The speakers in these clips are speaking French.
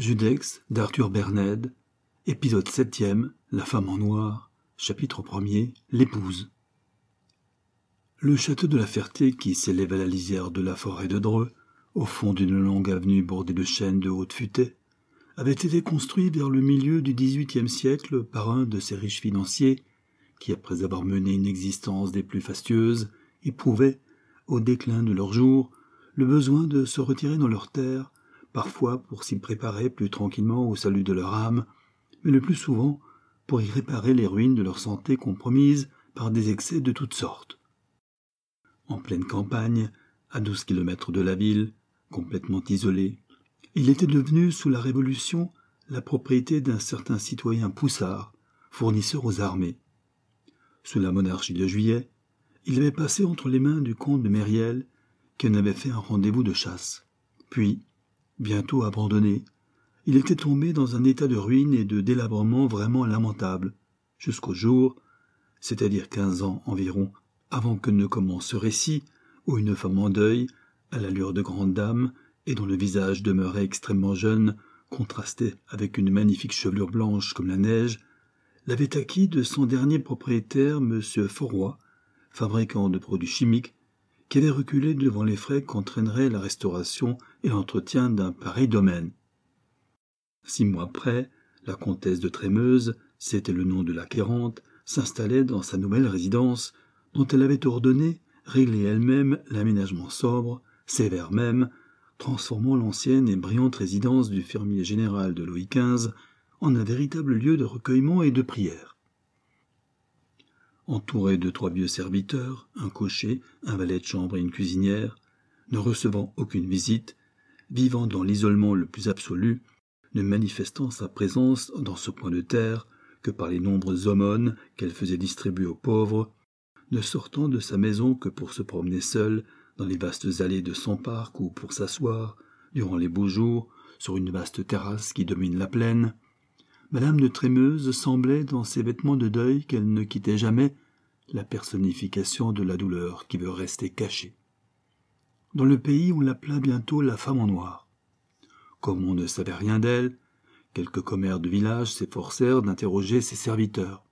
Judex d'Arthur épisode septième, La femme en noir, chapitre premier, L'épouse. Le château de la Ferté, qui s'élève à la lisière de la forêt de Dreux, au fond d'une longue avenue bordée de chênes de haute futée, avait été construit vers le milieu du XVIIIe siècle par un de ces riches financiers qui, après avoir mené une existence des plus fastueuses, éprouvaient, au déclin de leurs jours, le besoin de se retirer dans leurs terres parfois pour s'y préparer plus tranquillement au salut de leur âme, mais le plus souvent pour y réparer les ruines de leur santé compromises par des excès de toutes sortes. En pleine campagne, à douze kilomètres de la ville, complètement isolé, il était devenu, sous la Révolution, la propriété d'un certain citoyen Poussard, fournisseur aux armées. Sous la monarchie de Juillet, il avait passé entre les mains du comte de Mériel, qui en avait fait un rendez-vous de chasse. Puis, bientôt abandonné, il était tombé dans un état de ruine et de délabrement vraiment lamentable, jusqu'au jour, c'est-à-dire quinze ans environ, avant que ne commence ce récit, où une femme en deuil, à l'allure de grande dame, et dont le visage demeurait extrêmement jeune, contrasté avec une magnifique chevelure blanche comme la neige, l'avait acquis de son dernier propriétaire, M. Forroy, fabricant de produits chimiques, qui avait reculé devant les frais qu'entraînerait la restauration et l'entretien d'un pareil domaine. Six mois après, la comtesse de Trémeuse, c'était le nom de l'acquérante, s'installait dans sa nouvelle résidence, dont elle avait ordonné, réglé elle-même l'aménagement sobre, sévère même, transformant l'ancienne et brillante résidence du fermier général de Louis XV en un véritable lieu de recueillement et de prière entouré de trois vieux serviteurs, un cocher, un valet de chambre et une cuisinière, ne recevant aucune visite, vivant dans l'isolement le plus absolu, ne manifestant sa présence dans ce point de terre que par les nombreuses aumônes qu'elle faisait distribuer aux pauvres, ne sortant de sa maison que pour se promener seule dans les vastes allées de son parc ou pour s'asseoir, durant les beaux jours, sur une vaste terrasse qui domine la plaine, Madame de Trémeuse semblait, dans ses vêtements de deuil qu'elle ne quittait jamais, la personnification de la douleur qui veut rester cachée. Dans le pays, on l'appela bientôt la femme en noir. Comme on ne savait rien d'elle, quelques commères de village s'efforcèrent d'interroger ses serviteurs.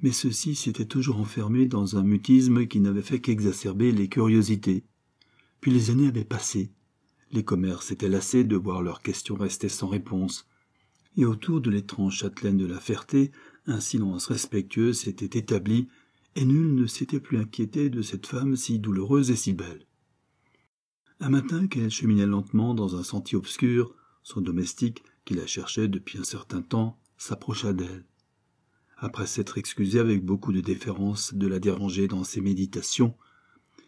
Mais ceux-ci s'étaient toujours enfermés dans un mutisme qui n'avait fait qu'exacerber les curiosités. Puis les années avaient passé. Les commères s'étaient lassés de voir leurs questions rester sans réponse, et autour de l'étrange châtelaine de la Ferté, un silence respectueux s'était établi, et nul ne s'était plus inquiété de cette femme si douloureuse et si belle. Un matin qu'elle cheminait lentement dans un sentier obscur, son domestique, qui la cherchait depuis un certain temps, s'approcha d'elle. Après s'être excusé avec beaucoup de déférence de la déranger dans ses méditations,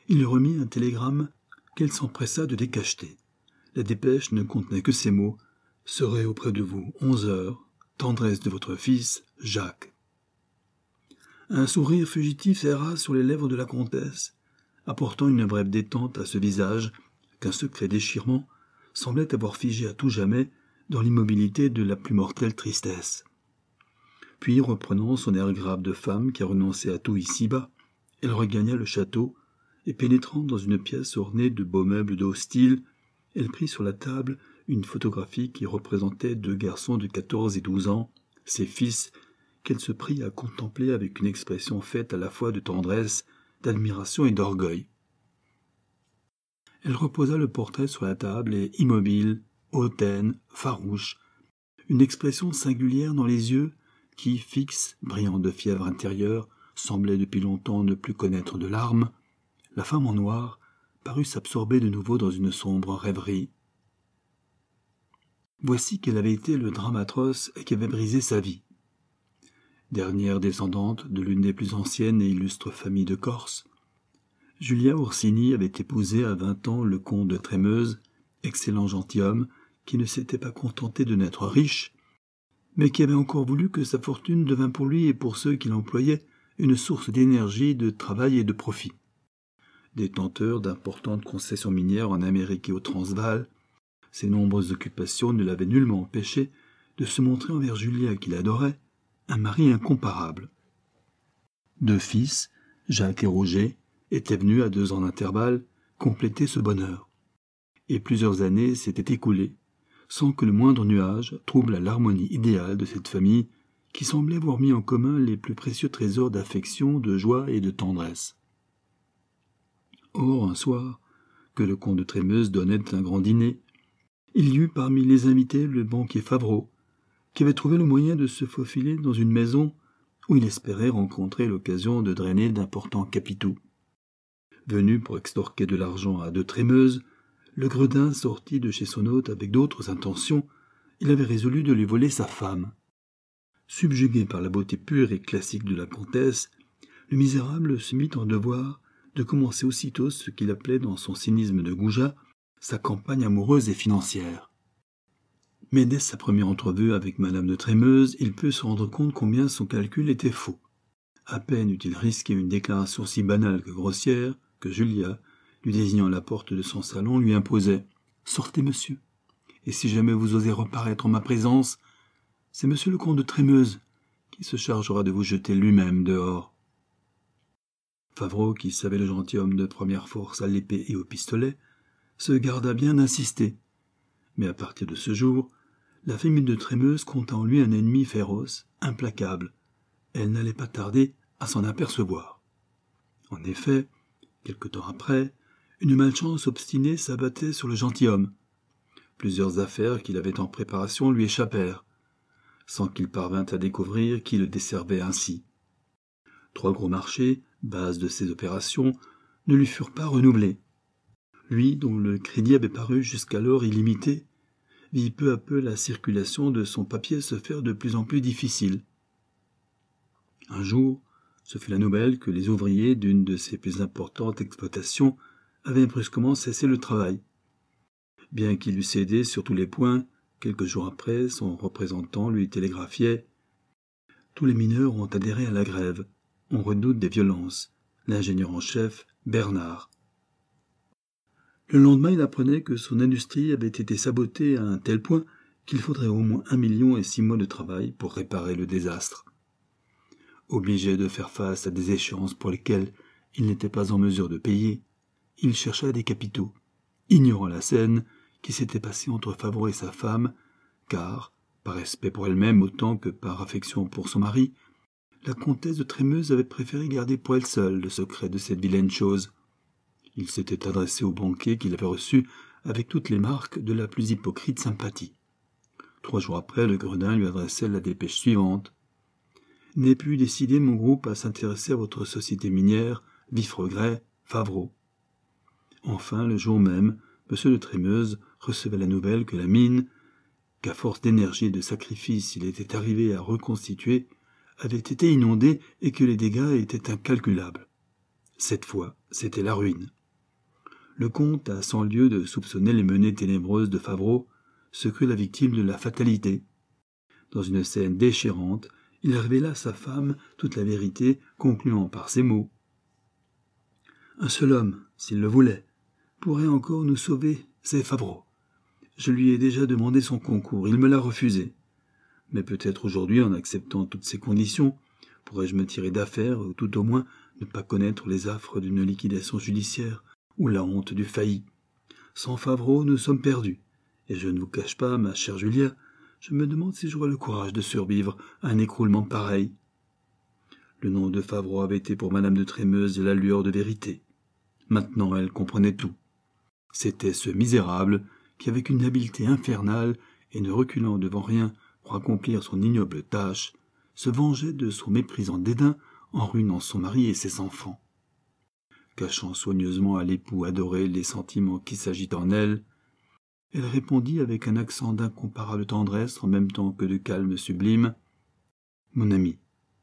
il lui remit un télégramme qu'elle s'empressa de décacheter. La dépêche ne contenait que ces mots Serai auprès de vous onze heures. Tendresse de votre fils, Jacques. Un sourire fugitif erra sur les lèvres de la comtesse, apportant une brève détente à ce visage qu'un secret déchirement semblait avoir figé à tout jamais dans l'immobilité de la plus mortelle tristesse. Puis, reprenant son air grave de femme qui a renoncé à tout ici-bas, elle regagna le château, et pénétrant dans une pièce ornée de beaux meubles de style, elle prit sur la table une photographie qui représentait deux garçons de quatorze et douze ans, ses fils, qu'elle se prit à contempler avec une expression faite à la fois de tendresse, d'admiration et d'orgueil. Elle reposa le portrait sur la table et, immobile, hautaine, farouche, une expression singulière dans les yeux qui, fixes, brillants de fièvre intérieure, semblaient depuis longtemps ne plus connaître de larmes, la femme en noir parut s'absorber de nouveau dans une sombre rêverie Voici quel avait été le drame atroce qui avait brisé sa vie. Dernière descendante de l'une des plus anciennes et illustres familles de Corse, Julia Orsini avait épousé à vingt ans le comte de Trémeuse, excellent gentilhomme, qui ne s'était pas contenté de n'être riche, mais qui avait encore voulu que sa fortune devint pour lui et pour ceux qui l'employaient une source d'énergie, de travail et de profit. Détenteur d'importantes concessions minières en Amérique et au Transvaal, ses nombreuses occupations ne l'avaient nullement empêché de se montrer envers Julia qu'il adorait un mari incomparable. Deux fils, Jacques et Roger, étaient venus à deux ans d'intervalle compléter ce bonheur. Et plusieurs années s'étaient écoulées, sans que le moindre nuage trouble l'harmonie idéale de cette famille qui semblait avoir mis en commun les plus précieux trésors d'affection, de joie et de tendresse. Or, un soir, que le comte de Trémeuse donnait un grand dîner, il y eut parmi les invités le banquier Favreau, qui avait trouvé le moyen de se faufiler dans une maison où il espérait rencontrer l'occasion de drainer d'importants capitaux. Venu pour extorquer de l'argent à de Trémeuse, le gredin sortit de chez son hôte avec d'autres intentions, il avait résolu de lui voler sa femme. Subjugué par la beauté pure et classique de la comtesse, le misérable se mit en devoir de commencer aussitôt ce qu'il appelait dans son cynisme de goujat sa campagne amoureuse et financière. Mais dès sa première entrevue avec madame de Trémeuse, il peut se rendre compte combien son calcul était faux. À peine eut-il risqué une déclaration si banale que grossière que Julia, lui désignant la porte de son salon, lui imposait Sortez, monsieur. Et si jamais vous osez reparaître en ma présence, c'est monsieur le comte de Trémeuse qui se chargera de vous jeter lui-même dehors. Favreau, qui savait le gentilhomme de première force à l'épée et au pistolet, se garda bien d'insister. Mais à partir de ce jour, la famille de Trémeuse compta en lui un ennemi féroce, implacable. Elle n'allait pas tarder à s'en apercevoir. En effet, quelque temps après, une malchance obstinée s'abattait sur le gentilhomme. Plusieurs affaires qu'il avait en préparation lui échappèrent sans qu'il parvint à découvrir qui le desservait ainsi. Trois gros marchés, base de ses opérations, ne lui furent pas renouvelés. Lui, dont le crédit avait paru jusqu'alors illimité, vit peu à peu la circulation de son papier se faire de plus en plus difficile. Un jour, ce fut la nouvelle que les ouvriers d'une de ses plus importantes exploitations avaient brusquement cessé le travail. Bien qu'il eût cédé sur tous les points, Quelques jours après, son représentant lui télégraphiait Tous les mineurs ont adhéré à la grève. On redoute des violences. L'ingénieur en chef, Bernard. Le lendemain, il apprenait que son industrie avait été sabotée à un tel point qu'il faudrait au moins un million et six mois de travail pour réparer le désastre. Obligé de faire face à des échéances pour lesquelles il n'était pas en mesure de payer, il chercha des capitaux. Ignorant la scène, qui s'était passé entre Favreau et sa femme, car, par respect pour elle-même autant que par affection pour son mari, la comtesse de Trémeuse avait préféré garder pour elle seule le secret de cette vilaine chose. Il s'était adressé au banquier qu'il avait reçu avec toutes les marques de la plus hypocrite sympathie. Trois jours après, le gredin lui adressait la dépêche suivante. N'ai pu décider mon groupe à s'intéresser à votre société minière, vif regret, Favreau. Enfin, le jour même, M. de Trémeuse recevait la nouvelle que la mine, qu'à force d'énergie et de sacrifice il était arrivé à reconstituer, avait été inondée et que les dégâts étaient incalculables. Cette fois, c'était la ruine. Le comte, à cent lieu de soupçonner les menées ténébreuses de Favreau, se crut la victime de la fatalité. Dans une scène déchirante, il révéla à sa femme toute la vérité, concluant par ces mots. Un seul homme, s'il le voulait, pourrait encore nous sauver, c'est Favreau. Je lui ai déjà demandé son concours, il me l'a refusé. Mais peut-être aujourd'hui, en acceptant toutes ces conditions, pourrais-je me tirer d'affaire, ou tout au moins ne pas connaître les affres d'une liquidation judiciaire, ou la honte du failli. Sans Favreau, nous sommes perdus. Et je ne vous cache pas, ma chère Julia, je me demande si j'aurai le courage de survivre à un écroulement pareil. Le nom de Favreau avait été pour madame de Trémeuse la lueur de vérité. Maintenant elle comprenait tout. C'était ce misérable qui, avec une habileté infernale et ne reculant devant rien pour accomplir son ignoble tâche, se vengeait de son méprisant dédain en ruinant son mari et ses enfants. Cachant soigneusement à l'époux adoré les sentiments qui s'agitent en elle, elle répondit avec un accent d'incomparable tendresse en même temps que de calme sublime. Mon ami,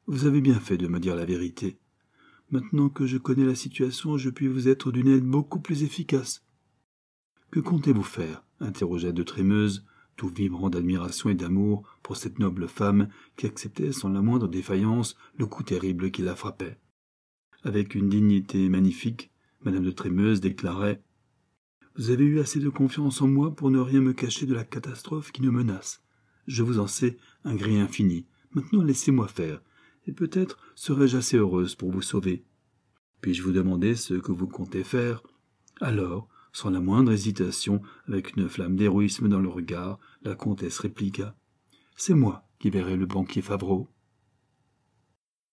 vous avez bien fait de me dire la vérité. Maintenant que je connais la situation, je puis vous être d'une aide beaucoup plus efficace. Que comptez-vous faire? interrogea de Trémeuse, tout vibrant d'admiration et d'amour pour cette noble femme qui acceptait sans la moindre défaillance le coup terrible qui la frappait. Avec une dignité magnifique, madame de Trémeuse déclarait Vous avez eu assez de confiance en moi pour ne rien me cacher de la catastrophe qui nous menace. Je vous en sais un gré infini. Maintenant laissez-moi faire, et peut-être serai-je assez heureuse pour vous sauver. Puis-je vous demander ce que vous comptez faire? Alors, Sans la moindre hésitation, avec une flamme d'héroïsme dans le regard, la comtesse répliqua C'est moi qui verrai le banquier Favreau.